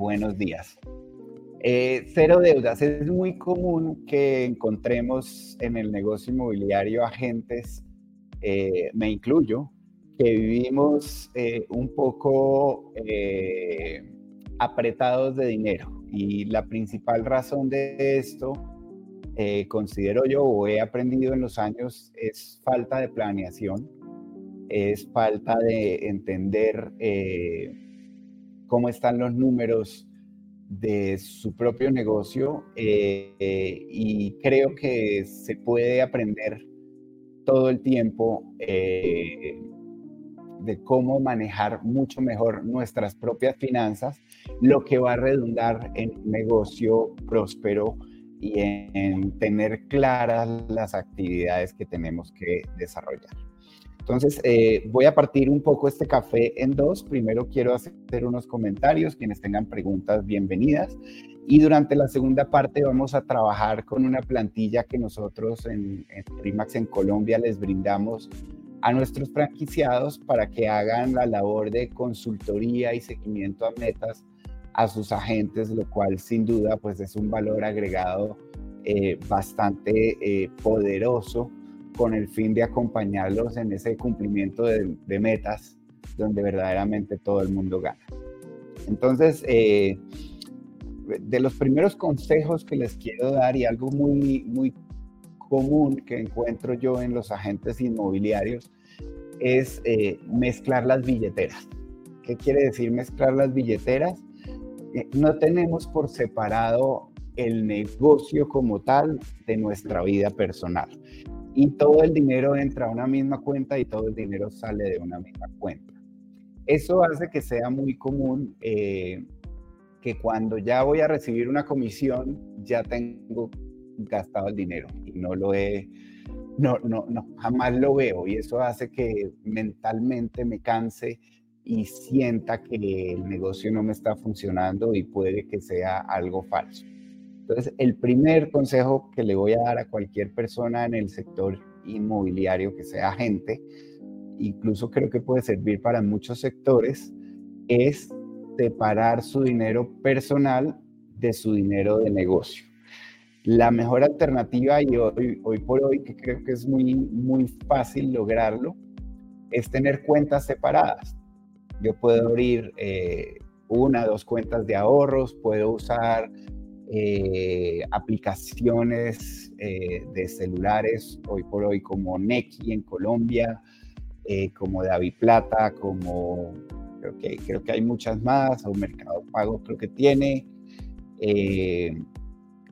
buenos días. Eh, cero deudas. Es muy común que encontremos en el negocio inmobiliario agentes, eh, me incluyo, que vivimos eh, un poco apretados de dinero. Y la principal razón de esto, considero yo, o he aprendido en los años, es falta de planeación, es falta de entender cómo están los números de su propio negocio eh, y creo que se puede aprender todo el tiempo eh, de cómo manejar mucho mejor nuestras propias finanzas, lo que va a redundar en un negocio próspero y en tener claras las actividades que tenemos que desarrollar. Entonces, eh, voy a partir un poco este café en dos. Primero quiero hacer unos comentarios, quienes tengan preguntas, bienvenidas. Y durante la segunda parte vamos a trabajar con una plantilla que nosotros en, Primax en Colombia les brindamos a nuestros franquiciados para que hagan la labor de consultoría y seguimiento a metas a sus agentes, lo cual sin duda pues es un valor agregado eh, bastante eh, poderoso con el fin de acompañarlos en ese cumplimiento de, metas donde verdaderamente todo el mundo gana. Entonces, eh, de los primeros consejos que les quiero dar y algo muy, muy común que encuentro yo en los agentes inmobiliarios es eh, mezclar las billeteras. ¿Qué quiere decir mezclar las billeteras? Eh, no tenemos por separado el negocio como tal de nuestra vida personal y todo el dinero entra a una misma cuenta y todo el dinero sale de una misma cuenta. Eso hace que sea muy común eh, que cuando ya voy a recibir una comisión ya tengo gastado el dinero y no lo he, no, no, no, jamás lo veo y eso hace que mentalmente me canse y sienta que el negocio no me está funcionando y puede que sea algo falso. Entonces, el primer consejo que le voy a dar a cualquier persona en el sector inmobiliario que sea agente, incluso creo que puede servir para muchos sectores, es separar su dinero personal de su dinero de negocio. La mejor alternativa, y hoy, hoy por hoy, que creo que es muy, muy fácil lograrlo, es tener cuentas separadas. Yo puedo abrir eh, una, dos cuentas de ahorros, puedo usar eh, aplicaciones eh, de celulares hoy por hoy como Neki en Colombia, eh, como David Plata, como creo que, creo que hay muchas más, o Mercado Pago creo que tiene.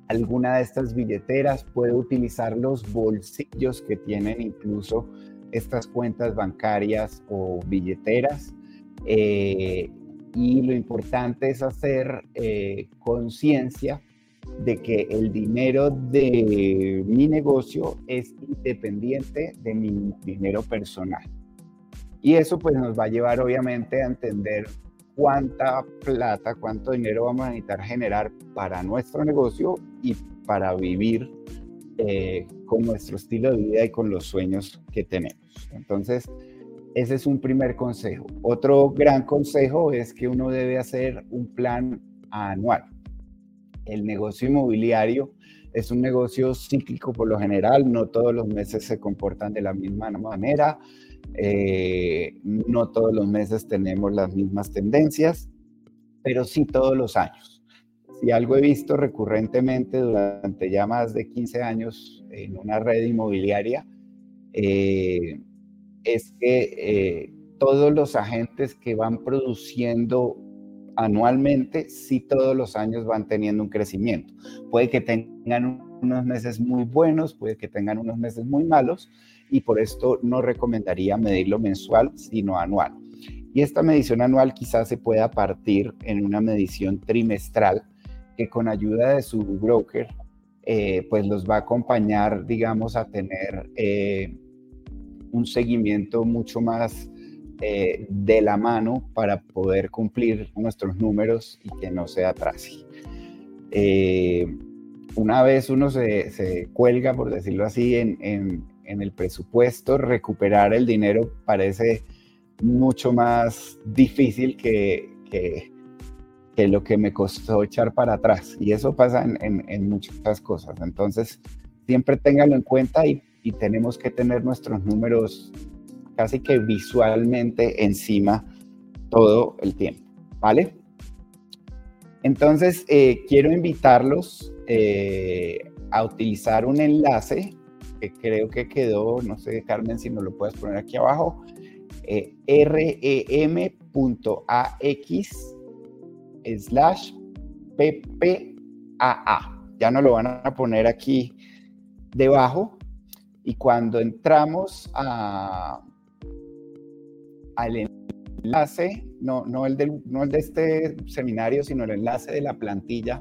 alguna de estas billeteras puede utilizar los bolsillos que tienen incluso estas cuentas bancarias o billeteras y lo importante es hacer conciencia de que el dinero de mi negocio es independiente de mi dinero personal. Y eso pues nos va a llevar obviamente a entender cuánta plata, cuánto dinero vamos a necesitar generar para nuestro negocio y para vivir eh, con nuestro estilo de vida y con los sueños que tenemos. Entonces, ese es un primer consejo. Otro gran consejo es que uno debe hacer un plan anual el negocio inmobiliario es un negocio cíclico por lo general, no todos los meses se comportan de la misma manera, eh, no todos los meses tenemos las mismas tendencias, pero sí todos los años. Si algo he visto recurrentemente durante ya más de 15 años en una red inmobiliaria, eh, es que eh, todos los agentes que van produciendo anualmente, sí todos los años van teniendo un crecimiento. Puede que tengan unos meses muy buenos, puede que tengan unos meses muy malos, y por esto no recomendaría medirlo mensual, sino anual. Y esta medición anual quizás se pueda partir en una medición trimestral que con ayuda de su broker, eh, pues los va a acompañar, digamos, a tener eh, un seguimiento mucho más eh, de la mano para poder cumplir nuestros números y que no se atrase. Eh, una vez uno se, cuelga, por decirlo así, en, el presupuesto, recuperar el dinero parece mucho más difícil que, lo que me costó echar para atrás. Y eso pasa en, muchas cosas. Entonces, siempre téngalo en cuenta y, tenemos que tener nuestros números casi que visualmente encima todo el tiempo, ¿vale? Entonces, eh, quiero invitarlos eh, a utilizar un enlace que creo que quedó, no sé, Carmen, si no lo puedes poner aquí abajo, eh, rem.ax slash PPAA. Ya no lo van a poner aquí debajo. Y cuando entramos a, al enlace, no, no, el del, no el de este seminario, sino el enlace de la plantilla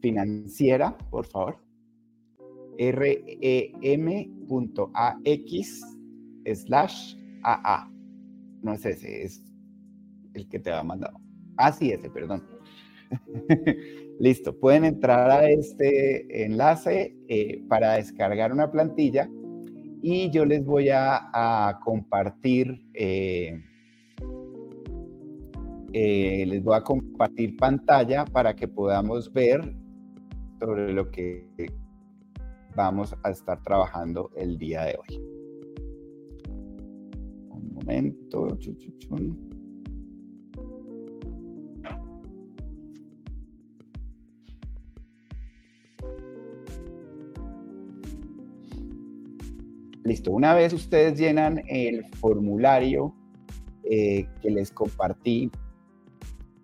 financiera, por favor. rem.ax slash AA. No es ese, es el que te ha mandado. Ah, sí, ese, perdón. Listo, pueden entrar a este enlace eh, para descargar una plantilla y yo les voy a, compartir, eh, eh, les voy a compartir pantalla para que podamos ver sobre lo que vamos a estar trabajando el día de hoy. Un momento. Listo, una vez ustedes llenan el formulario eh, que les compartí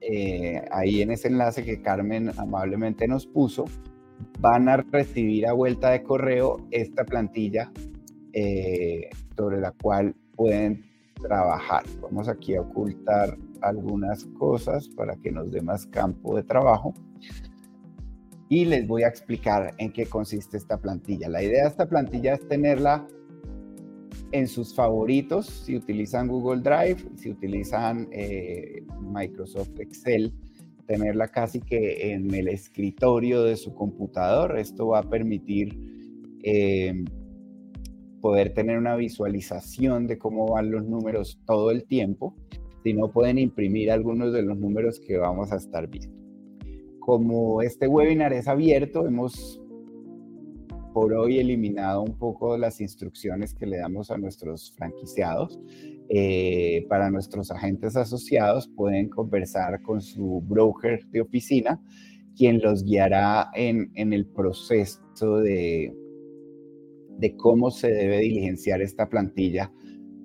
eh, ahí en ese enlace que Carmen amablemente nos puso, van a recibir a vuelta de correo esta plantilla eh, sobre la cual pueden trabajar. Vamos aquí a ocultar algunas cosas para que nos dé más campo de trabajo. Y les voy a explicar en qué consiste esta plantilla. La idea de esta plantilla es tenerla en sus favoritos, si utilizan Google Drive, si utilizan eh, Microsoft Excel, tenerla casi que en el escritorio de su computador. Esto va a permitir eh, poder tener una visualización de cómo van los números todo el tiempo. Si no, pueden imprimir algunos de los números que vamos a estar viendo. Como este webinar es abierto, hemos por hoy eliminado un poco las instrucciones que le damos a nuestros franquiciados. Eh, para nuestros agentes asociados pueden conversar con su broker de oficina, quien los guiará en, en el proceso de, de cómo se debe diligenciar esta plantilla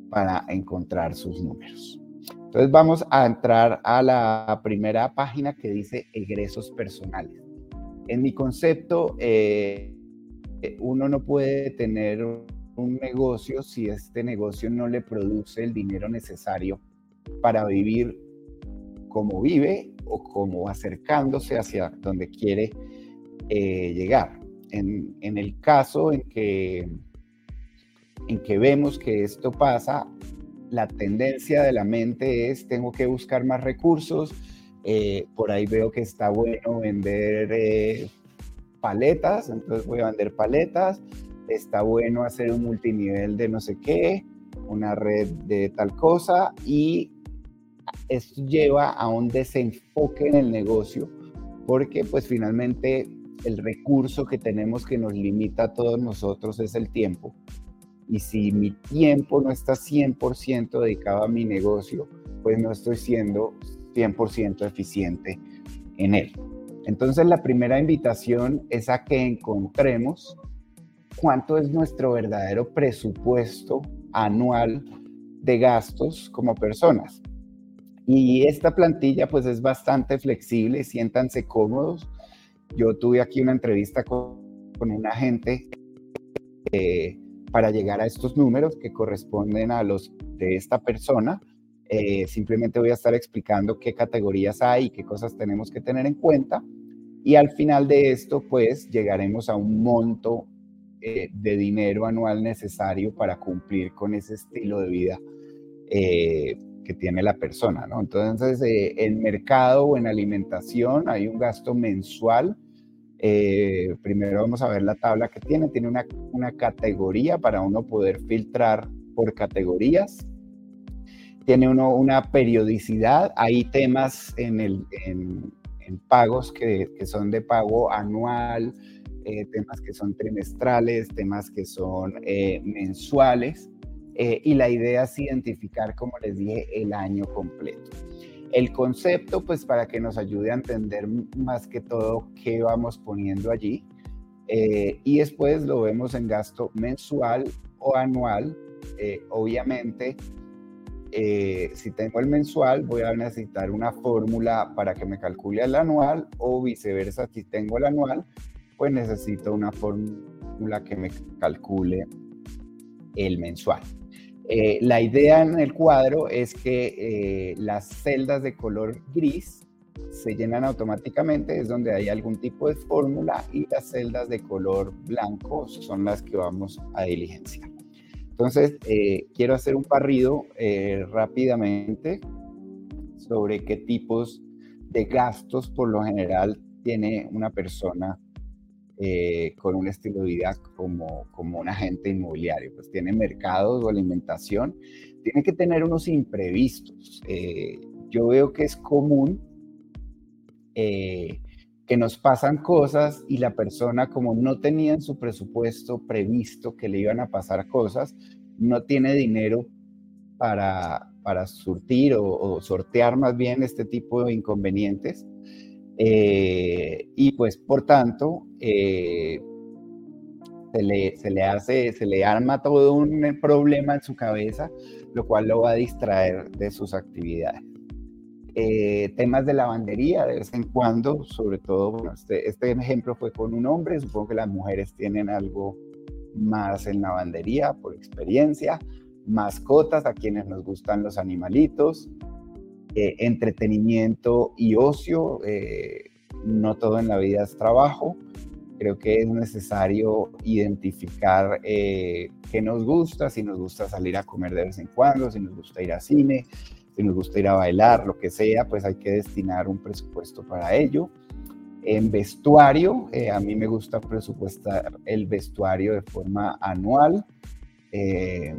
para encontrar sus números. Entonces vamos a entrar a la primera página que dice egresos personales. En mi concepto, eh, uno no puede tener un negocio si este negocio no le produce el dinero necesario para vivir como vive o como acercándose hacia donde quiere eh, llegar. En, el caso en que, en que vemos que esto pasa, la tendencia de la mente es tengo que buscar más recursos, eh, por ahí veo que está bueno vender eh, paletas, entonces voy a vender paletas, está bueno hacer un multinivel de no sé qué, una red de tal cosa y esto lleva a un desenfoque en el negocio porque pues finalmente el recurso que tenemos que nos limita a todos nosotros es el tiempo. Y si mi tiempo no está 100% dedicado a mi negocio, pues no estoy siendo 100% eficiente en él. Entonces la primera invitación es a que encontremos cuánto es nuestro verdadero presupuesto anual de gastos como personas. Y esta plantilla pues es bastante flexible, siéntanse cómodos. Yo tuve aquí una entrevista con, un agente eh, para llegar a estos números que corresponden a los de esta persona. Eh, simplemente voy a estar explicando qué categorías hay y qué cosas tenemos que tener en cuenta. Y al final de esto, pues llegaremos a un monto eh, de dinero anual necesario para cumplir con ese estilo de vida eh, que tiene la persona. Entonces, en mercado o en alimentación hay un gasto mensual. primero vamos a ver la tabla que tiene. Tiene una, una categoría para uno poder filtrar por categorías. Tiene uno una periodicidad, hay temas en, el, en, pagos que, que, son de pago anual, eh, temas que son trimestrales, temas que son eh, mensuales, eh, y la idea es identificar, como les dije, el año completo. El concepto, pues para que nos ayude a entender más que todo qué vamos poniendo allí, y después lo vemos en gasto mensual o anual, obviamente eh, si tengo el mensual, voy a necesitar una fórmula para que me calcule el anual o viceversa, si tengo el anual, pues necesito una fórmula que me calcule el mensual. Eh, la idea en el cuadro es que eh, las celdas de color gris se llenan automáticamente, es donde hay algún tipo de fórmula y las celdas de color blanco son las que vamos a diligenciar. Entonces, eh, quiero hacer un parrido eh, rápidamente sobre qué tipos de gastos por lo general tiene una persona eh, con un estilo de vida como, como un agente inmobiliario. Pues tiene mercados o alimentación, tiene que tener unos imprevistos. yo veo que es común que nos pasan cosas y la persona como no tenía en su presupuesto previsto que le iban a pasar cosas, no tiene dinero para, para surtir o, sortear más bien este tipo de inconvenientes. Eh, y pues por tanto, eh, se, le, se, le, hace, se le arma todo un problema en su cabeza, lo cual lo va a distraer de sus actividades. Eh, temas de lavandería de vez en cuando, sobre todo, este, este, ejemplo fue con un hombre, supongo que las mujeres tienen algo más en lavandería por experiencia, mascotas a quienes nos gustan los animalitos, eh, entretenimiento y ocio, eh, no todo en la vida es trabajo, creo que es necesario identificar qué nos gusta, si nos gusta salir a comer de vez en cuando, si nos gusta ir a cine, si nos gusta ir a bailar, lo que sea, pues hay que destinar un presupuesto para ello. En vestuario, eh, a mí me gusta presupuestar el vestuario de forma anual, eh,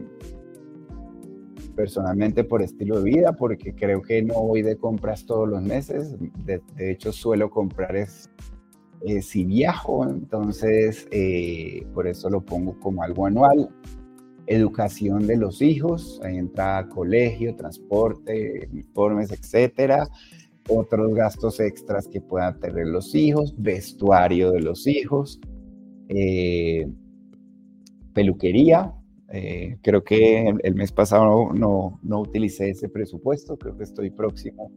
personalmente por estilo de vida, porque creo que no voy de compras todos los meses, de, hecho suelo comprar es, eh, si viajo, entonces por eso lo pongo como algo anual educación de los hijos, entrada colegio, transporte, uniformes, etcétera, otros gastos extras que puedan tener los hijos, vestuario de los hijos, eh, peluquería. Eh, creo que el, mes pasado no, no, utilicé ese presupuesto, creo que estoy próximo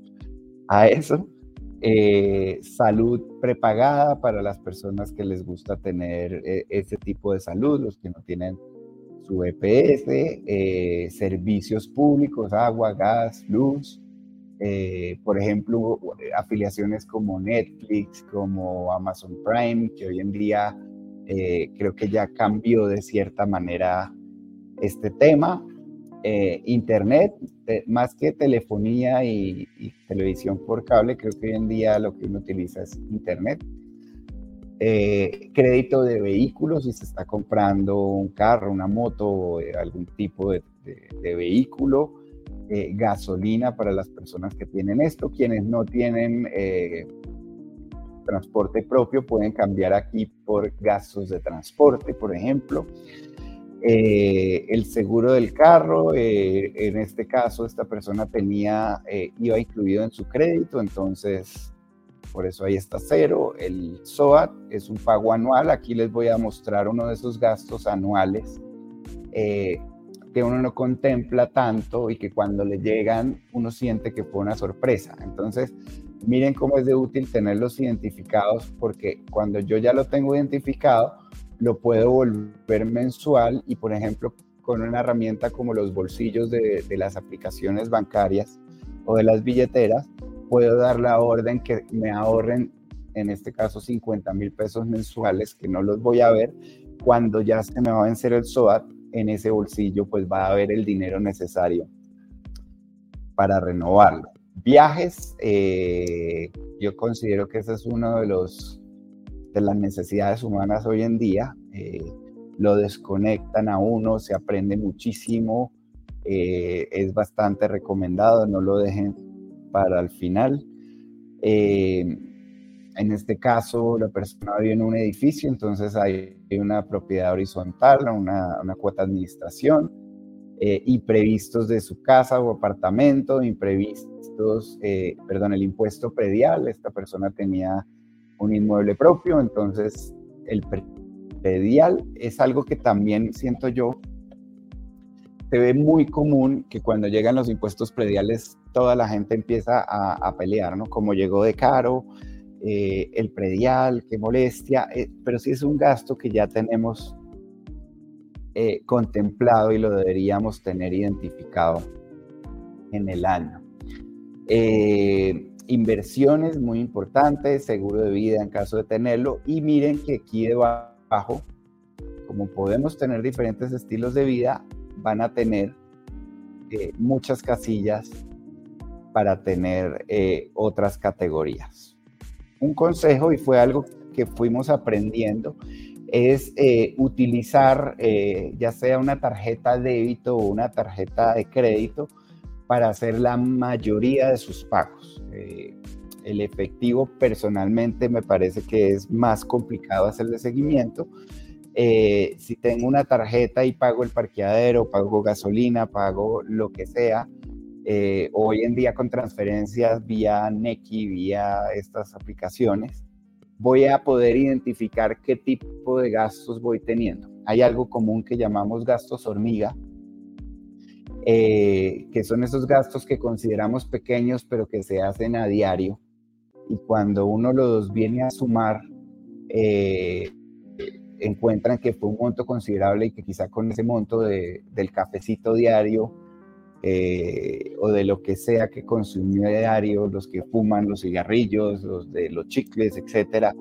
a eso. Eh, salud prepagada para las personas que les gusta tener ese tipo de salud, los que no tienen su EPS, eh, servicios públicos, agua, gas, luz, eh, por ejemplo, afiliaciones como Netflix, como Amazon Prime, que hoy en día eh, creo que ya cambió de cierta manera este tema. Internet, más que telefonía y, y televisión por cable, creo que hoy en día lo que uno utiliza es Internet. Eh, crédito de vehículos si se está comprando un carro, una moto, eh, algún tipo de, vehículo, eh, gasolina para las personas que tienen esto, quienes no tienen transporte propio pueden cambiar aquí por gastos de transporte, por ejemplo. el seguro del carro, en este caso esta persona tenía, iba incluido en su crédito, entonces por eso ahí está cero. El SOAT es un pago anual. Aquí les voy a mostrar uno de esos gastos anuales eh, que uno no contempla tanto y que cuando le llegan uno siente que fue una sorpresa. Entonces, miren cómo es de útil tenerlos identificados porque cuando yo ya lo tengo identificado, lo puedo volver mensual y, por ejemplo, con una herramienta como los bolsillos de, de las aplicaciones bancarias o de las billeteras, puedo dar la orden que me ahorren, en este caso, 50 mil pesos mensuales, que no los voy a ver. Cuando ya se me va a vencer el SOAT, en ese bolsillo, pues va a haber el dinero necesario para renovarlo. Viajes, eh, yo considero que ese es uno de los de las necesidades humanas hoy en día. Eh, lo desconectan a uno, se aprende muchísimo, eh, es bastante recomendado, no lo dejen para el final. Eh, en este caso, la persona vive en un edificio, entonces hay una propiedad horizontal, una, cuota de administración, eh, imprevistos de su casa o apartamento, imprevistos, eh, perdón, el impuesto predial. Esta persona tenía un inmueble propio, entonces el predial es algo que también siento yo se ve muy común que cuando llegan los impuestos prediales toda la gente empieza a, pelear, ¿no? Como llegó de caro, eh, el predial, qué molestia, eh, pero sí es un gasto que ya tenemos eh, contemplado y lo deberíamos tener identificado en el año. inversiones muy importantes, seguro de vida en caso de tenerlo, y miren que aquí debajo, como podemos tener diferentes estilos de vida, van a tener muchas casillas para tener otras categorías un consejo y fue algo que fuimos aprendiendo es eh, utilizar eh, ya sea una tarjeta débito o una tarjeta de crédito para hacer la mayoría de sus pagos. Eh, el efectivo personalmente me parece que es más complicado hacerle seguimiento. si tengo una tarjeta y pago el parqueadero, pago gasolina, pago lo que sea, eh, hoy en día con transferencias vía Neki, vía estas aplicaciones, voy a poder identificar qué tipo de gastos voy teniendo. Hay algo común que llamamos gastos hormiga, eh, que son esos gastos que consideramos pequeños pero que se hacen a diario. Y cuando uno los viene a sumar, eh, encuentran que fue un monto considerable y que quizá con ese monto del cafecito diario eh, o de lo que sea que consumió diario, los que fuman los cigarrillos, los de los chicles, etcétera,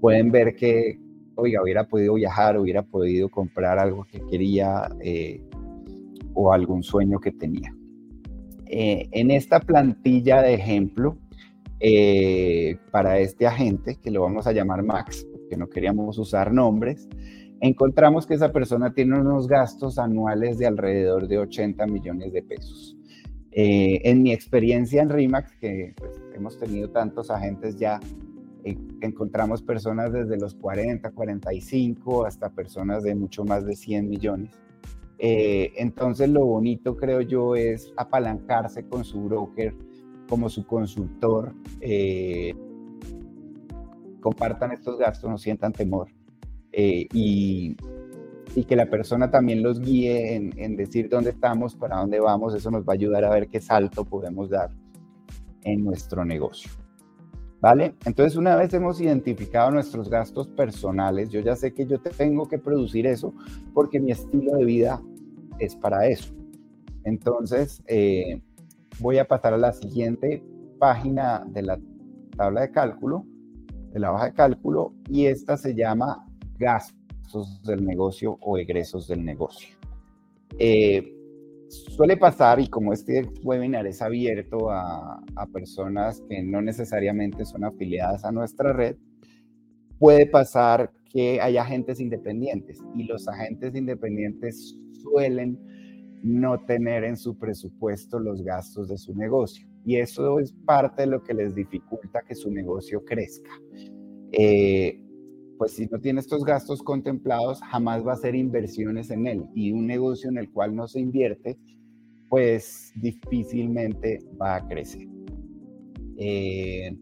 pueden ver que, oiga, hubiera podido viajar, hubiera podido comprar algo que quería eh, o algún sueño que tenía. Eh, en esta plantilla de ejemplo, para este agente, que lo vamos a llamar Max, porque no queríamos usar nombres, encontramos que esa persona tiene unos gastos anuales de alrededor de 80 millones de pesos. Eh, en mi experiencia en RIMAX, que pues, hemos tenido tantos agentes ya, eh, encontramos personas desde los 40, 45 hasta personas de mucho más de 100 millones. Eh, entonces lo bonito creo yo es apalancarse con su broker como su consultor. compartan estos gastos, no sientan temor. Eh, y, y, que la persona también los guíe en, en, decir dónde estamos, para dónde vamos, eso nos va a ayudar a ver qué salto podemos dar en nuestro negocio. ¿Vale? Entonces, una vez hemos identificado nuestros gastos personales, yo ya sé que yo tengo que producir eso porque mi estilo de vida es para eso. Entonces, eh, voy a pasar a la siguiente página de la tabla de cálculo, de la hoja de cálculo, y esta se llama gastos del negocio o egresos del negocio. Eh, suele pasar, y como este webinar es abierto a, personas que no necesariamente son afiliadas a nuestra red, puede pasar que hay agentes independientes y los agentes independientes suelen no tener en su presupuesto los gastos de su negocio. Y eso es parte de lo que les dificulta que su negocio crezca. Eh, pues si no tiene estos gastos contemplados, jamás va a hacer inversiones en él. Y un negocio en el cual no se invierte, pues difícilmente va a crecer. Eh,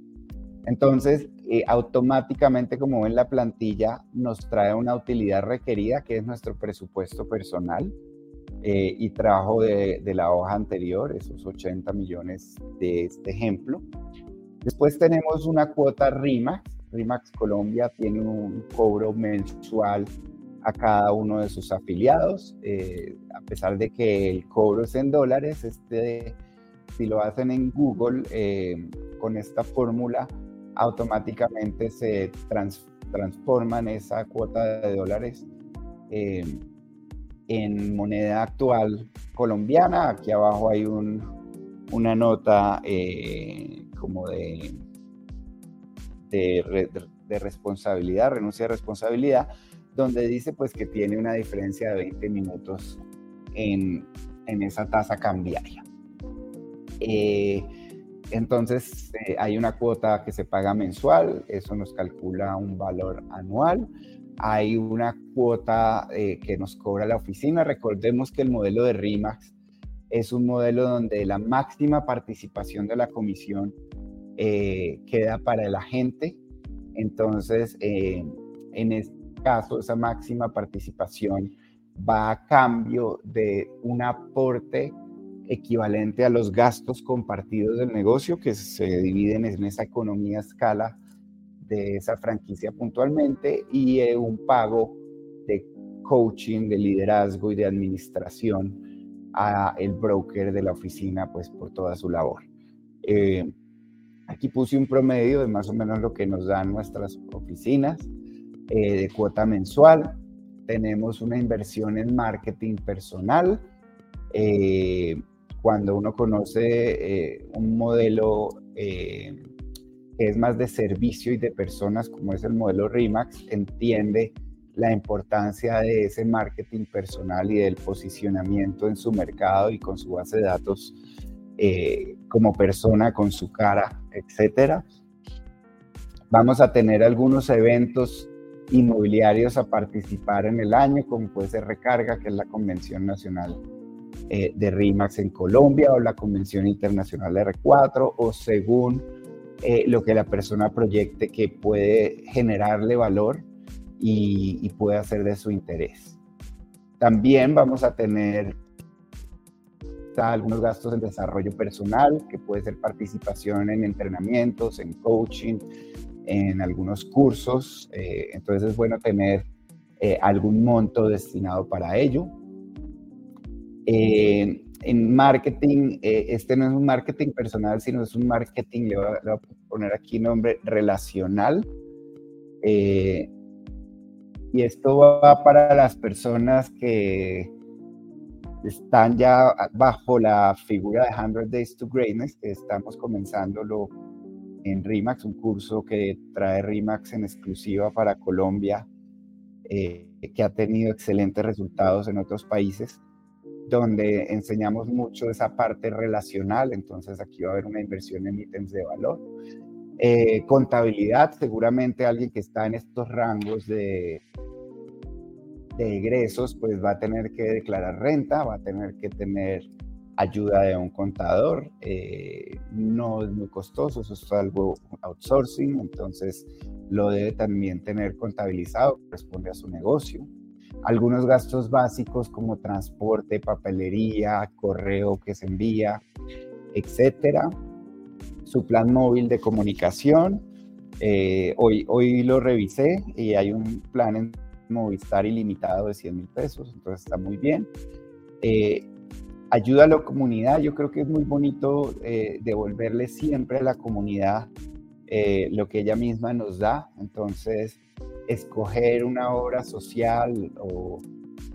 entonces, eh, automáticamente, como ven la plantilla, nos trae una utilidad requerida, que es nuestro presupuesto personal eh, y trabajo de, de, la hoja anterior, esos 80 millones de este ejemplo. Después tenemos una cuota RIMAX, RIMAX Colombia tiene un cobro mensual a cada uno de sus afiliados, eh, a pesar de que el cobro es en dólares, este, si lo hacen en Google eh, con esta fórmula, automáticamente se transforman esa cuota de dólares eh, en moneda actual colombiana. Aquí abajo hay una nota como de de, responsabilidad, renuncia de responsabilidad, donde dice pues que tiene una diferencia de 20 minutos en, en esa tasa cambiaria. Eh, entonces eh, hay una cuota que se paga mensual, eso nos calcula un valor anual. Hay una cuota eh, que nos cobra la oficina. Recordemos que el modelo de RIMAX es un modelo donde la máxima participación de la comisión queda para el agente. Entonces, en este caso, esa máxima participación va a cambio de un aporte equivalente a los gastos compartidos del negocio que se dividen en esa economía a escala de esa franquicia puntualmente y un pago de coaching, de liderazgo y de administración a el broker de la oficina pues por toda su labor. Eh, aquí puse un promedio de más o menos lo que nos dan nuestras oficinas eh, de cuota mensual. Tenemos una inversión en marketing personal. Eh, cuando uno conoce eh, un modelo eh, que es más de servicio y de personas, como es el modelo RIMAX, entiende la importancia de ese marketing personal y del posicionamiento en su mercado y con su base de datos eh, como persona, con su cara, etcétera. Vamos a tener algunos eventos inmobiliarios a participar en el año, como puede ser Recarga, que es la Convención Nacional eh, de RIMAX en Colombia o la Convención Internacional de R4 o según eh, lo que la persona proyecte que puede generarle valor y, puede hacer de su interés. También vamos a tener algunos gastos en desarrollo personal, que puede ser participación en entrenamientos, en coaching, en algunos cursos. Eh, entonces es bueno tener algún monto destinado para ello. Eh, en marketing, eh, este no es un marketing personal, sino es un marketing, le voy a, poner aquí nombre relacional. Eh, y esto va para las personas que están ya bajo la figura de 100 Days to Greatness, estamos comenzándolo en RIMAX, un curso que trae RIMAX en exclusiva para Colombia, que ha tenido excelentes resultados en otros países donde enseñamos mucho esa parte relacional, entonces aquí va a haber una inversión en ítems de valor. Eh, contabilidad, seguramente alguien que está en estos rangos de, de egresos, pues va a tener que declarar renta, va a tener que tener ayuda de un contador, eh, no es muy costoso, eso es algo outsourcing, entonces lo debe también tener contabilizado, responde a su negocio algunos gastos básicos como transporte, papelería, correo que se envía, etcétera. Su plan móvil de comunicación. Eh, hoy, hoy lo revisé y hay un plan en Movistar ilimitado de 100 mil pesos, entonces está muy bien. Eh, ayuda a la comunidad, yo creo que es muy bonito eh, devolverle siempre a la comunidad lo que ella misma nos da, entonces escoger una obra social o,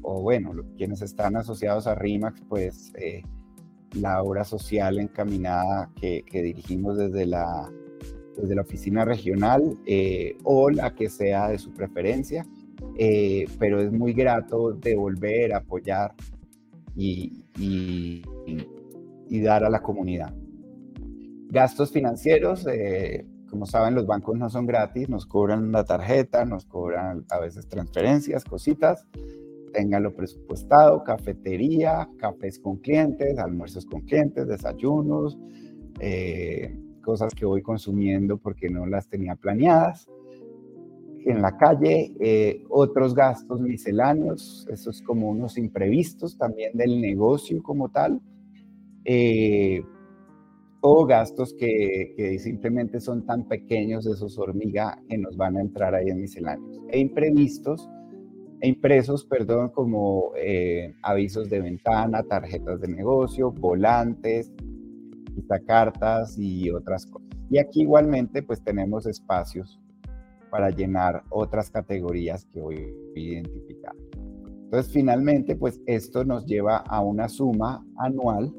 bueno, quienes están asociados a RIMAX, pues eh, la obra social encaminada que, dirigimos desde la, desde la oficina regional eh, o la que sea de su preferencia, eh, pero es muy grato devolver, apoyar y, y, y, dar a la comunidad. Gastos financieros, como saben, los bancos no son gratis, nos cobran la tarjeta, nos cobran a veces transferencias, cositas. Ténganlo presupuestado, cafetería, cafés con clientes, almuerzos con clientes, desayunos, eh, cosas que voy consumiendo porque no las tenía planeadas. En la calle, eh, otros gastos misceláneos, esos como unos imprevistos también del negocio como tal. Eh, o gastos que, simplemente son tan pequeños, esos hormiga, que nos van a entrar ahí en misceláneos. E imprevistos, e impresos, perdón, como eh, avisos de ventana, tarjetas de negocio, volantes, cartas y otras cosas. Y aquí igualmente pues tenemos espacios para llenar otras categorías que hoy identificar. Entonces finalmente pues esto nos lleva a una suma anual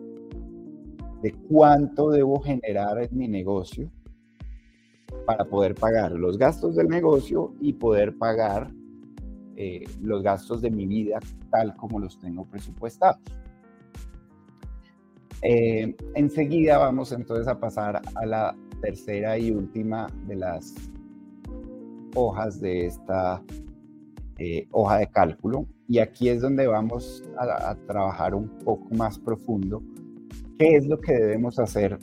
de cuánto debo generar en mi negocio para poder pagar los gastos del negocio y poder pagar eh, los gastos de mi vida tal como los tengo presupuestados. Eh, enseguida vamos entonces a pasar a la tercera y última de las hojas de esta eh, hoja de cálculo. Y aquí es donde vamos a, trabajar un poco más profundo. ¿Qué es lo que debemos hacer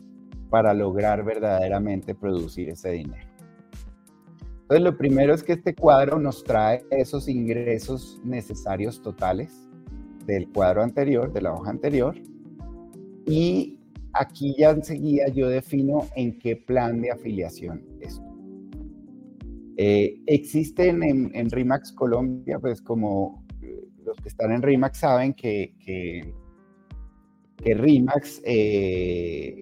para lograr verdaderamente producir ese dinero? Entonces, lo primero es que este cuadro nos trae esos ingresos necesarios totales del cuadro anterior, de la hoja anterior. Y aquí ya enseguida yo defino en qué plan de afiliación estoy. Eh, existen en, RIMAX Colombia, pues como eh, los que están en RIMAX saben que, que, RIMAX eh,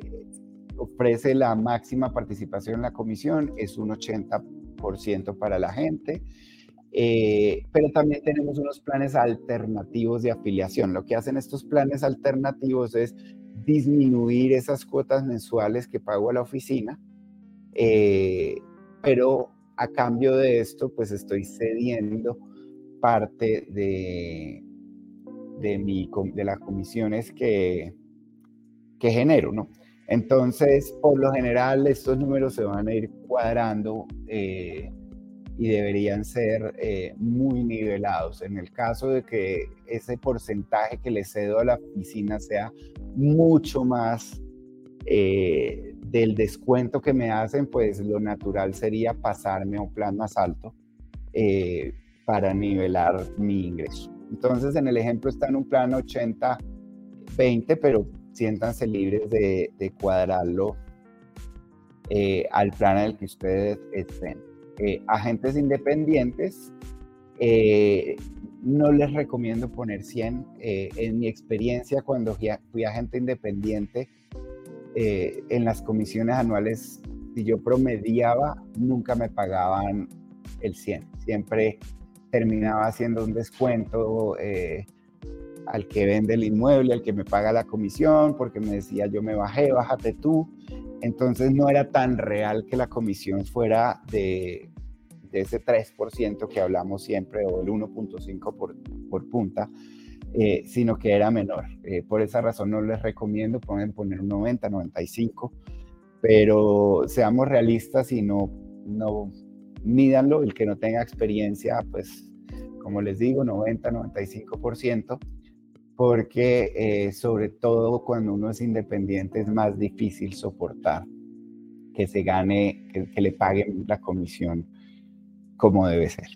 ofrece la máxima participación en la comisión, es un 80% para la gente, pero también tenemos unos planes alternativos de afiliación. Lo que hacen estos planes alternativos es disminuir esas cuotas mensuales que pago a la oficina, pero a cambio de esto, pues estoy cediendo parte de, de, mi, de las comisiones que, que genero, ¿no? Entonces, por lo general, estos números se van a ir cuadrando eh, y deberían ser eh, muy nivelados. En el caso de que ese porcentaje que le cedo a la oficina sea mucho más eh, del descuento que me hacen, pues lo natural sería pasarme a un plan más alto eh, para nivelar mi ingreso. Entonces, en el ejemplo está en un plan 80-20, pero siéntanse libres de, cuadrarlo eh, al plan en el que ustedes estén. agentes independientes, no les recomiendo poner 100. en mi experiencia, cuando fui agente independiente, eh, en las comisiones anuales, si yo promediaba, nunca me pagaban el 100. Siempre terminaba haciendo un descuento eh, al que vende el inmueble, al que me paga la comisión, porque me decía yo me bajé, bájate tú. Entonces no era tan real que la comisión fuera de, de ese 3% que hablamos siempre o el 1.5 por, por punta, eh, sino que era menor. Eh, por esa razón no les recomiendo, pueden poner un 90, 95, pero seamos realistas y no, no mídanlo, el que no tenga experiencia, pues como les digo, 90, 95%, porque eh, sobre todo cuando uno es independiente es más difícil soportar que se gane, que, que le paguen la comisión como debe ser.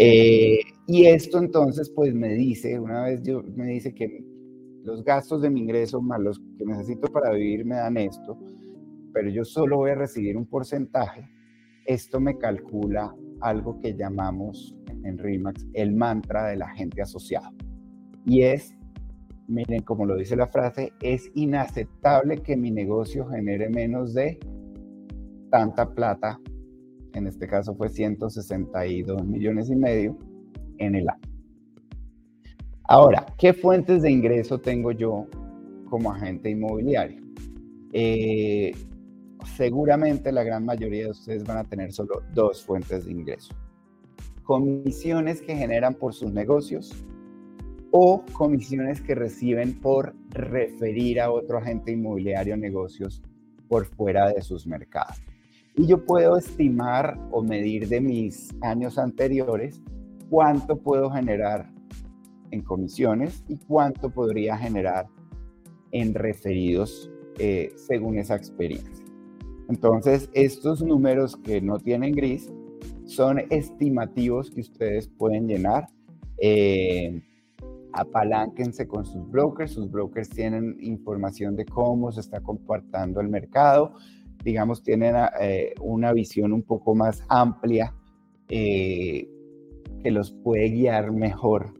Eh, y esto entonces pues me dice, una vez yo, me dice que los gastos de mi ingreso más los que necesito para vivir me dan esto, pero yo solo voy a recibir un porcentaje. Esto me calcula algo que llamamos en RIMAX el mantra del agente asociado. Y es, miren como lo dice la frase, es inaceptable que mi negocio genere menos de tanta plata en este caso fue 162 millones y medio en el año. Ahora, ¿qué fuentes de ingreso tengo yo como agente inmobiliario? Eh, seguramente la gran mayoría de ustedes van a tener solo dos fuentes de ingreso. Comisiones que generan por sus negocios o comisiones que reciben por referir a otro agente inmobiliario negocios por fuera de sus mercados. Y yo puedo estimar o medir de mis años anteriores cuánto puedo generar en comisiones y cuánto podría generar en referidos eh, según esa experiencia. Entonces, estos números que no tienen gris son estimativos que ustedes pueden llenar. Eh, apalánquense con sus brokers. Sus brokers tienen información de cómo se está comportando el mercado digamos, tienen eh, una visión un poco más amplia eh, que los puede guiar mejor,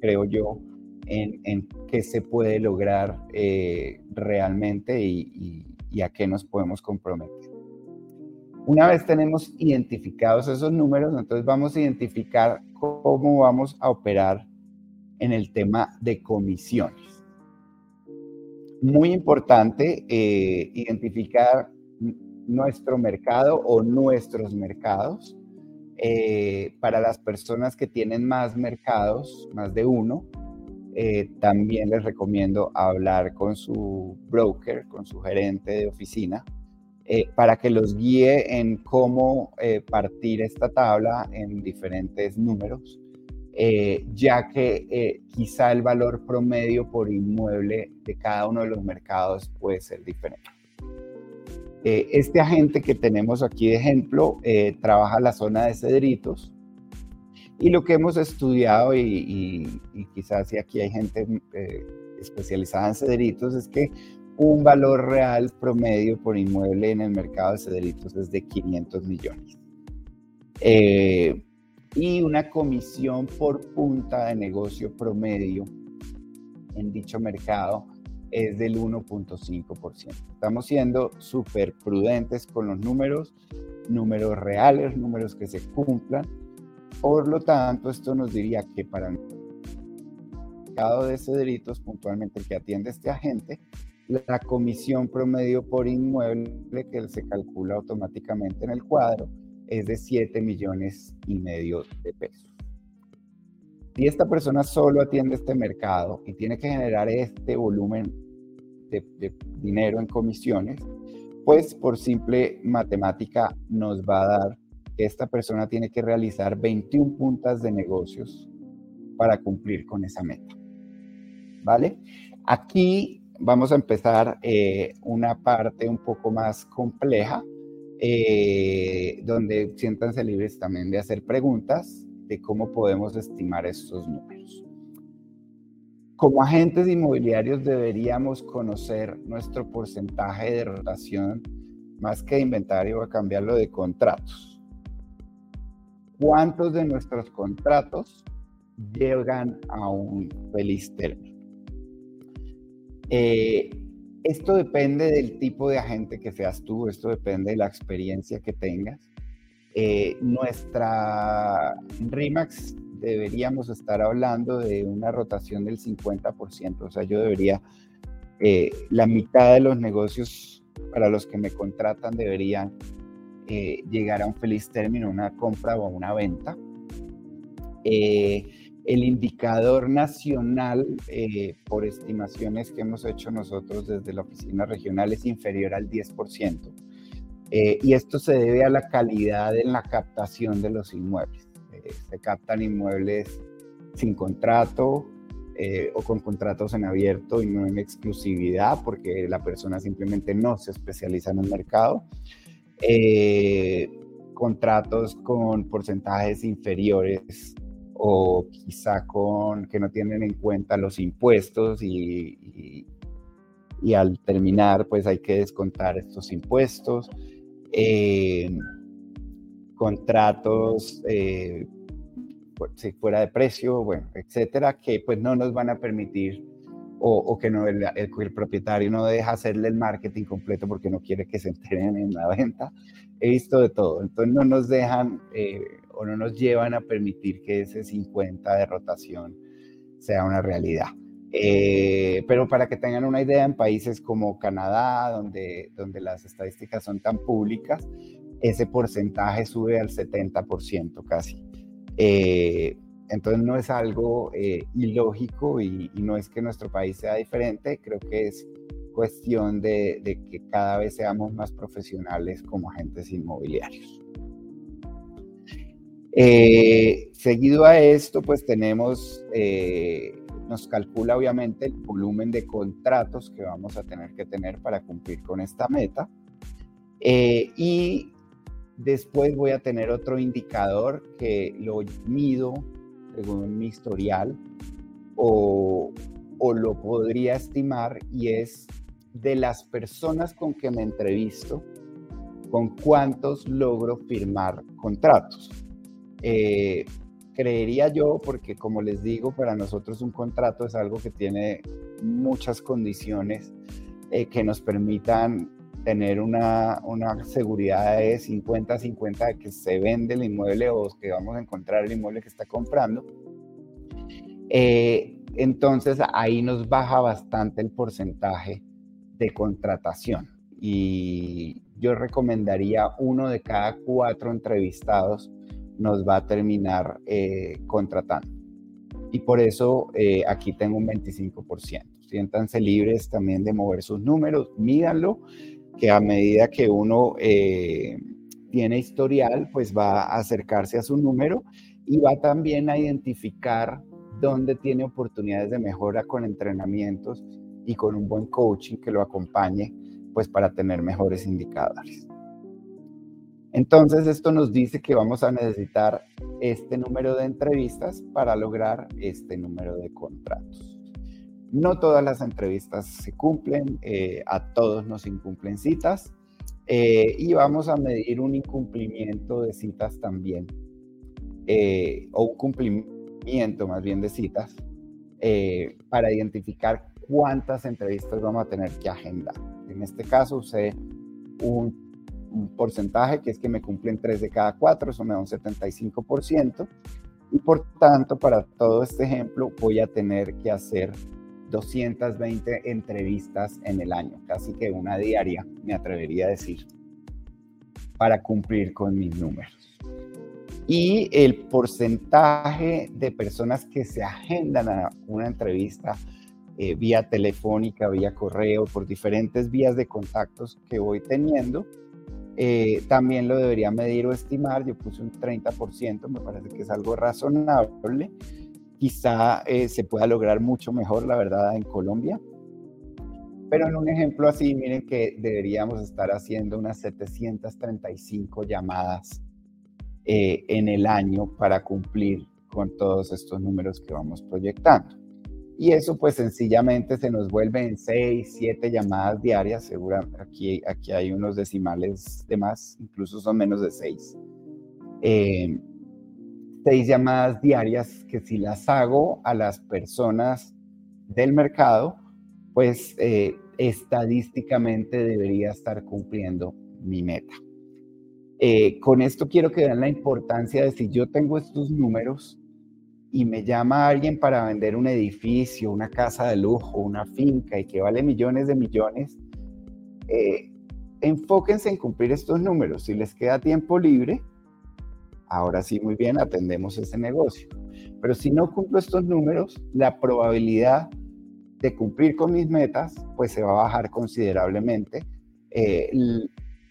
creo yo, en, en qué se puede lograr eh, realmente y, y a qué nos podemos comprometer. Una vez tenemos identificados esos números, entonces vamos a identificar cómo vamos a operar en el tema de comisiones. Muy importante identificar nuestro mercado o nuestros mercados. Eh, para las personas que tienen más mercados, más de uno, eh, también les recomiendo hablar con su broker, con su gerente de oficina, eh, para que los guíe en cómo partir esta tabla en diferentes números, ya que quizá el valor promedio por inmueble de cada uno de los mercados puede ser diferente. Este agente que tenemos aquí de ejemplo trabaja la zona de Cedritos, y lo que hemos estudiado, y, quizás si aquí hay gente eh, especializada en cederitos, es que un valor real promedio por inmueble en el mercado de cederitos es de 500 millones. Eh, y una comisión por punta de negocio promedio en dicho mercado es del 1.5%. Estamos siendo súper prudentes con los números, números reales, números que se cumplan por lo tanto, esto nos diría que para el mercado de cedritos, puntualmente el que atiende este agente, la comisión promedio por inmueble que se calcula automáticamente en el cuadro es de 7 millones y medio de pesos. Si esta persona solo atiende este mercado y tiene que generar este volumen de, dinero en comisiones, pues por simple matemática nos va a dar esta persona tiene que realizar 21 puntas de negocios para cumplir con esa meta. ¿Vale? Aquí vamos a empezar eh, una parte un poco más compleja, eh, donde siéntanse libres también de hacer preguntas de cómo podemos estimar estos números. Como agentes inmobiliarios deberíamos conocer nuestro porcentaje de rotación, más que de inventario, a cambiarlo de contratos cuántos de nuestros contratos llegan a un feliz término. Eh, esto depende del tipo de agente que seas tú, esto depende de la experiencia que tengas. Eh, nuestra RIMAX deberíamos estar hablando de una rotación del 50%, o sea, yo debería, eh, la mitad de los negocios para los que me contratan deberían eh, llegar a un feliz término, una compra o una venta. Eh, el indicador nacional, por estimaciones que hemos hecho nosotros desde la oficina regional, es inferior al 10%. y esto se debe a la calidad en la captación de los inmuebles. Se captan inmuebles sin contrato, o con contratos en abierto y no en exclusividad, porque la persona simplemente no se especializa en el mercado. Eh, contratos con porcentajes inferiores o quizá con que no tienen en cuenta los impuestos y, y, al terminar pues hay que descontar estos impuestos. Eh, contratos eh, si fuera de precio, bueno, etcétera, que pues no nos van a permitir o, que no, el, el, propietario no deja hacerle el marketing completo porque no quiere que se enteren en la venta. He visto de todo. Entonces no nos dejan eh, o no nos llevan a permitir que ese 50 de rotación sea una realidad. Eh, pero para que tengan una idea, en países como Canadá, donde, donde las estadísticas son tan públicas, ese porcentaje sube al 70% casi. Eh, entonces no es algo eh, ilógico y, no es que nuestro país sea diferente, creo que es cuestión de, que cada vez seamos más profesionales como agentes inmobiliarios. Eh, seguido a esto, pues tenemos, eh, nos calcula obviamente el volumen de contratos que vamos a tener que tener para cumplir con esta meta. y después voy a tener otro indicador que lo mido según mi historial, o, lo podría estimar y es de las personas con que me entrevisto, con cuántos logro firmar contratos. Eh, creería yo, porque como les digo, para nosotros un contrato es algo que tiene muchas condiciones eh, que nos permitan tener una, una seguridad de 50-50 de que se vende el inmueble o que vamos a encontrar el inmueble que está comprando. Eh, entonces ahí nos baja bastante el porcentaje de contratación y yo recomendaría uno de cada cuatro entrevistados nos va a terminar eh, contratando. y por eso eh, aquí tengo un 25%. Siéntanse libres también de mover sus números, mídanlo, que a medida que uno eh, tiene historial, pues va a acercarse a su número y va también a identificar dónde tiene oportunidades de mejora con entrenamientos y con un buen coaching que lo acompañe, pues para tener mejores indicadores. Entonces, esto nos dice que vamos a necesitar este número de entrevistas para lograr este número de contratos. No todas las entrevistas se cumplen, eh, a todos nos incumplen citas eh, y vamos a medir un incumplimiento de citas también, eh, o un cumplimiento más bien de citas, para identificar cuántas entrevistas vamos a tener que agendar. En este caso usé un porcentaje que es que me cumplen 3 de cada 4, eso me da un 75%. Y por tanto, para todo este ejemplo, voy a tener que hacer 220 entrevistas en el año, casi que una diaria, me atrevería a decir, para cumplir con mis números. Y el porcentaje de personas que se agendan a una entrevista eh, vía telefónica, vía correo, por diferentes vías de contactos que voy teniendo, eh, también lo debería medir o estimar. Yo puse un 30%, me parece que es algo razonable. Quizá eh, se pueda lograr mucho mejor, la verdad, en Colombia. Pero en un ejemplo así, miren que deberíamos estar haciendo unas 735 llamadas eh, en el año para cumplir con todos estos números que vamos proyectando. Y eso pues sencillamente se nos vuelve en 6, 7 llamadas diarias. Segura, aquí, aquí hay unos decimales de más, incluso son menos de 6. Eh, seis llamadas diarias que si las hago a las personas del mercado, pues eh, estadísticamente debería estar cumpliendo mi meta. Eh, con esto quiero que vean la importancia de si yo tengo estos números, y me llama alguien para vender un edificio, una casa de lujo, una finca y que vale millones de millones, eh, enfóquense en cumplir estos números. Si les queda tiempo libre, ahora sí, muy bien, atendemos ese negocio. Pero si no cumplo estos números, la probabilidad de cumplir con mis metas, pues se va a bajar considerablemente. Eh,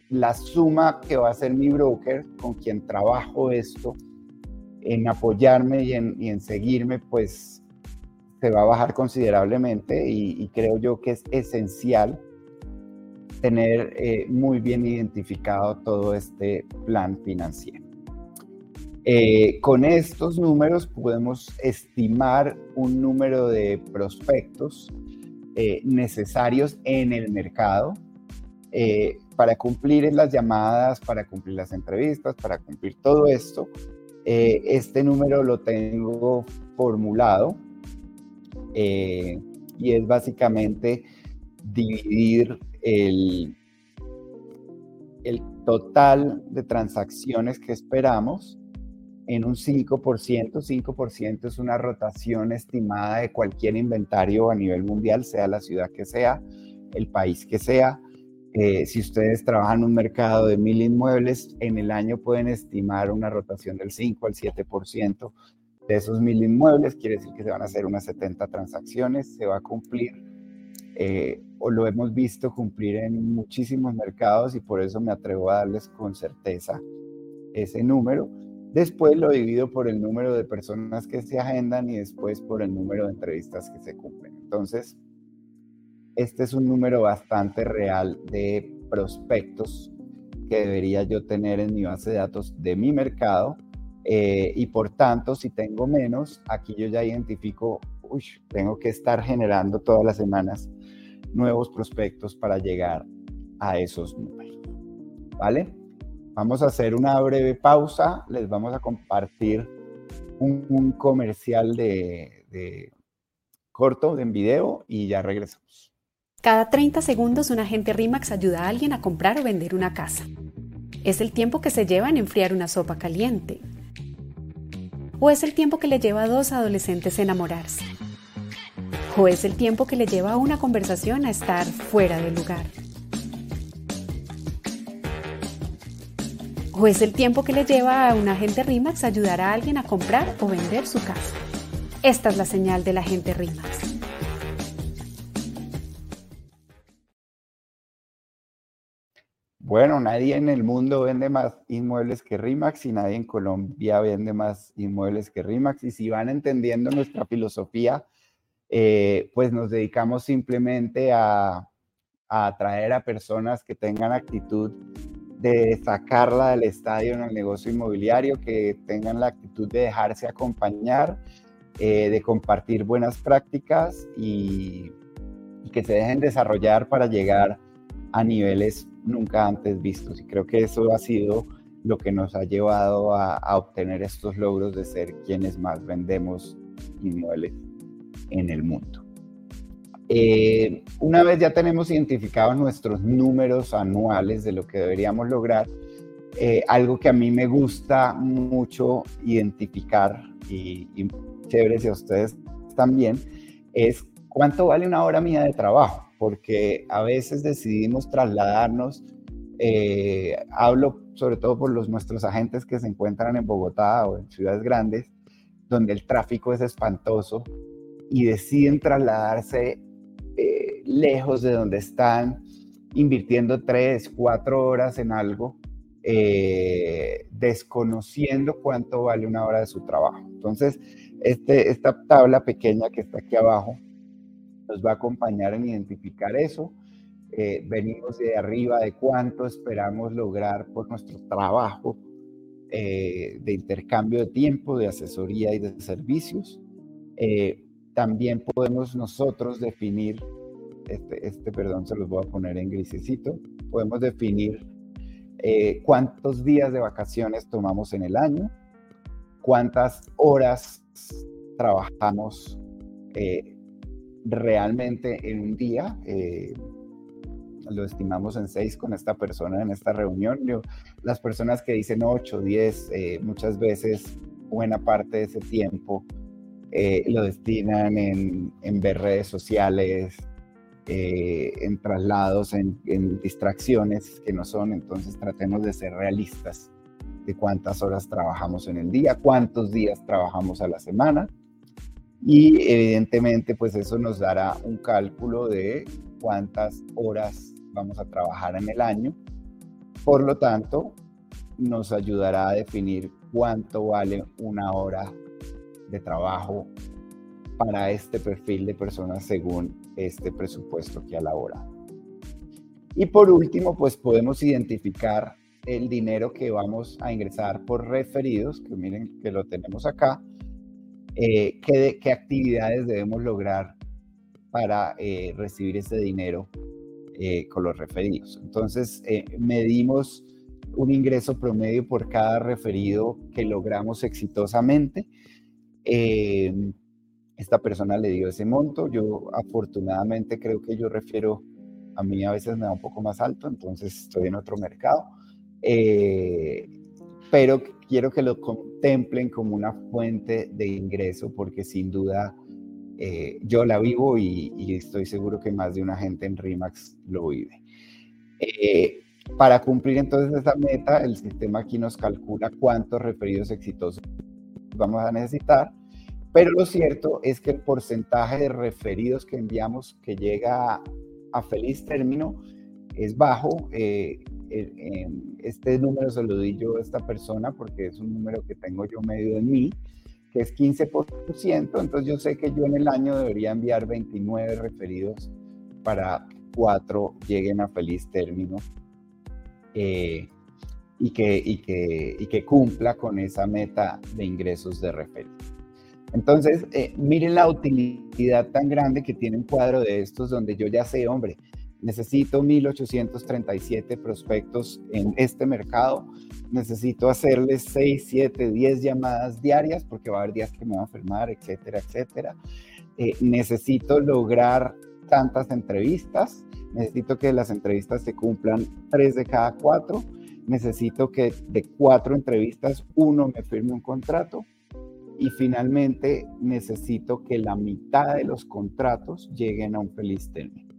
la suma que va a ser mi broker, con quien trabajo esto, en apoyarme y en, seguirme, pues se va a bajar considerablemente y, creo yo que es esencial tener eh, muy bien identificado todo este plan financiero. Eh, con estos números podemos estimar un número de prospectos eh, necesarios en el mercado para cumplir las llamadas, para cumplir las entrevistas, para cumplir todo esto. Eh, este número lo tengo formulado eh, y es básicamente dividir el, el total de transacciones que esperamos en un 5%. 5% es una rotación estimada de cualquier inventario a nivel mundial, sea la ciudad que sea, el país que sea. Eh, si ustedes trabajan un mercado de mil inmuebles, en el año pueden estimar una rotación del 5 al 7% de esos mil inmuebles. Quiere decir que se van a hacer unas 70 transacciones, se va a cumplir. Eh, o lo hemos visto cumplir en muchísimos mercados y por eso me atrevo a darles con certeza ese número. Después lo divido por el número de personas que se agendan y después por el número de entrevistas que se cumplen. Entonces, este es un número bastante real de prospectos que debería yo tener en mi base de datos de mi mercado. Eh, y por tanto, si tengo menos, aquí yo ya identifico, uy, tengo que estar generando todas las semanas nuevos prospectos para llegar a esos números. ¿Vale? Vamos a hacer una breve pausa. Les vamos a compartir un, comercial de, de corto, en video, y ya regresamos. Cada 30 segundos un agente RIMAX ayuda a alguien a comprar o vender una casa. Es el tiempo que se lleva en enfriar una sopa caliente. O es el tiempo que le lleva a dos adolescentes enamorarse. O es el tiempo que le lleva a una conversación a estar fuera del lugar. O es el tiempo que le lleva a un agente RIMAX ayudar a alguien a comprar o vender su casa. Esta es la señal de la gente RIMAX. Bueno, nadie en el mundo vende más inmuebles que RIMAX y nadie en Colombia vende más inmuebles que RIMAX. Y si van entendiendo nuestra filosofía, eh, pues nos dedicamos simplemente a atraer a personas que tengan actitud de sacarla del estadio en el negocio inmobiliario, que tengan la actitud de dejarse acompañar, eh, de compartir buenas prácticas y, que se dejen desarrollar para llegar a niveles nunca antes vistos. Y creo que eso ha sido lo que nos ha llevado a, a obtener estos logros de ser quienes más vendemos inmuebles en el mundo. Eh, una vez ya tenemos identificados nuestros números anuales de lo que deberíamos lograr, eh, algo que a mí me gusta mucho identificar y, y chévere si a ustedes también, es cuánto vale una hora mía de trabajo, porque a veces decidimos trasladarnos, eh, hablo sobre todo por los, nuestros agentes que se encuentran en Bogotá o en ciudades grandes, donde el tráfico es espantoso y deciden trasladarse lejos de donde están, invirtiendo tres, cuatro horas en algo, eh, desconociendo cuánto vale una hora de su trabajo. Entonces, este, esta tabla pequeña que está aquí abajo nos va a acompañar en identificar eso. Eh, venimos de arriba de cuánto esperamos lograr por nuestro trabajo de intercambio de tiempo, de asesoría y de servicios también podemos nosotros definir, este, este perdón se los voy a poner en grisecito, podemos definir eh, cuántos días de vacaciones tomamos en el año, cuántas horas trabajamos eh, realmente en un día. Eh, lo estimamos en seis con esta persona en esta reunión. las personas que dicen ocho, diez, muchas veces buena parte de ese tiempo eh, lo destinan en, ver redes sociales, eh, en traslados, en, distracciones que no son, entonces tratemos de ser realistas de cuántas horas trabajamos en el día, cuántos días trabajamos a la semana y evidentemente pues eso nos dará un cálculo de cuántas horas vamos a trabajar en el año. Por lo tanto, nos ayudará a definir cuánto vale una hora de trabajo para este perfil de personas según este presupuesto que elabora. Y por último, pues podemos identificar el dinero que vamos a ingresar por referidos, que miren que lo tenemos acá, eh, qué, actividades debemos lograr para eh, recibir ese dinero eh, con los referidos. Entonces, medimos un ingreso promedio por cada referido que logramos exitosamente esta persona le dio ese monto. Yo afortunadamente creo que yo refiero, a mí a veces me da un poco más alto, entonces estoy en otro mercado. Eh, pero quiero que lo contemplen como una fuente de ingreso porque sin duda eh, yo la vivo y, estoy seguro que más de una gente en RIMAX lo vive. Eh, para cumplir entonces esa meta, el sistema aquí nos calcula cuántos referidos exitosos vamos a necesitar, pero lo cierto es que el porcentaje de referidos que enviamos que llega a, feliz término es bajo. Eh, este número se lo di yo a esta persona porque es un número que tengo yo medio en mí, que es 15%, entonces yo sé que yo en el año debería enviar 29 referidos para cuatro lleguen a feliz término. Eh, y que, y que, cumpla con esa meta de ingresos de referido. Entonces, eh, miren la utilidad tan grande que tiene un cuadro de estos donde yo ya sé, hombre, necesito 1837 prospectos en este mercado, necesito hacerles 6, 7, 10 llamadas diarias porque va a haber días que me van a enfermar, etcétera, etcétera. Eh, necesito lograr tantas entrevistas, necesito que las entrevistas se cumplan 3 de cada 4 necesito que de cuatro entrevistas uno me firme un contrato y finalmente necesito que la mitad de los contratos lleguen a un feliz término.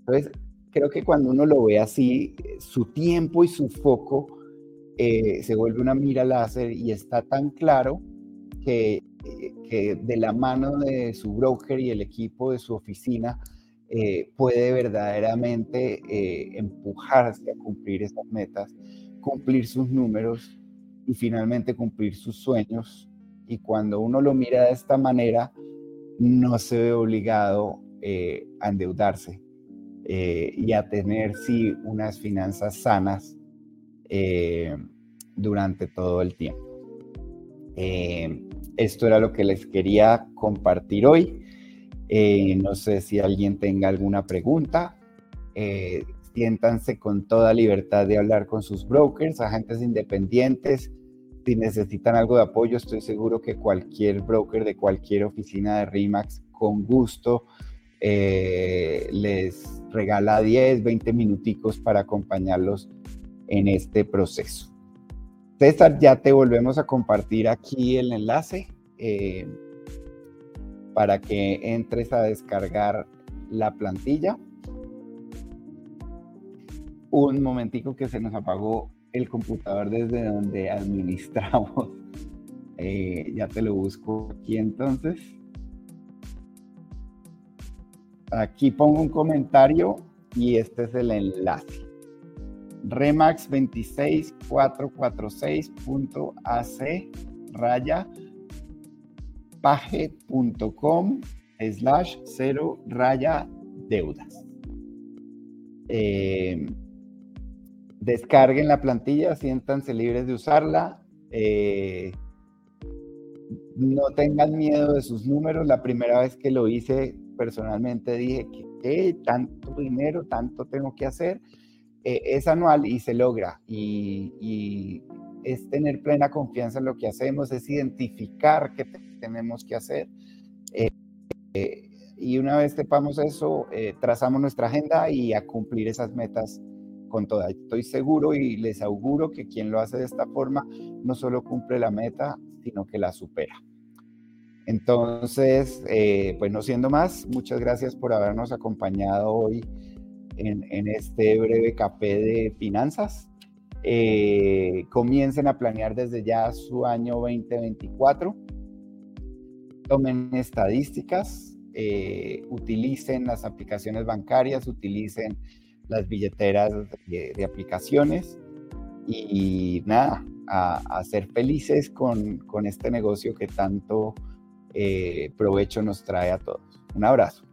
Entonces, creo que cuando uno lo ve así, su tiempo y su foco eh, se vuelve una mira láser y está tan claro que, que de la mano de su broker y el equipo de su oficina eh, puede verdaderamente eh, empujarse a cumplir esas metas, cumplir sus números y finalmente cumplir sus sueños. Y cuando uno lo mira de esta manera, no se ve obligado eh, a endeudarse y a tener, sí, unas finanzas sanas durante todo el tiempo. esto era lo que les quería compartir hoy. Eh, no sé si alguien tenga alguna pregunta. Eh, siéntanse con toda libertad de hablar con sus brokers, agentes independientes. Si necesitan algo de apoyo, estoy seguro que cualquier broker de cualquier oficina de RIMAX con gusto eh, les regala 10, 20 minuticos para acompañarlos en este proceso. César, ya te volvemos a compartir aquí el enlace para que entres a descargar la plantilla. Un momentico que se nos apagó el computador desde donde administramos. Eh, ya te lo busco aquí entonces. Aquí pongo un comentario y este es el enlace. Remax 26446.ac raya paje.com slash cero raya deudas. Eh, descarguen la plantilla, siéntanse libres de usarla. Eh, no tengan miedo de sus números. La primera vez que lo hice personalmente dije que tanto dinero, tanto tengo que hacer. Eh, es anual y se logra. y, es tener plena confianza en lo que hacemos, es identificar qué tenemos que hacer. Eh, y una vez sepamos eso, trazamos nuestra agenda y a cumplir esas metas con todas. Estoy seguro y les auguro que quien lo hace de esta forma no solo cumple la meta, sino que la supera. Entonces, pues no siendo más, muchas gracias por habernos acompañado hoy en, este breve café de finanzas. Eh, comiencen a planear desde ya su año 2024. Tomen estadísticas, eh, utilicen las aplicaciones bancarias, utilicen las billeteras de, aplicaciones y, nada, a, ser felices con, este negocio que tanto eh, provecho nos trae a todos. Un abrazo.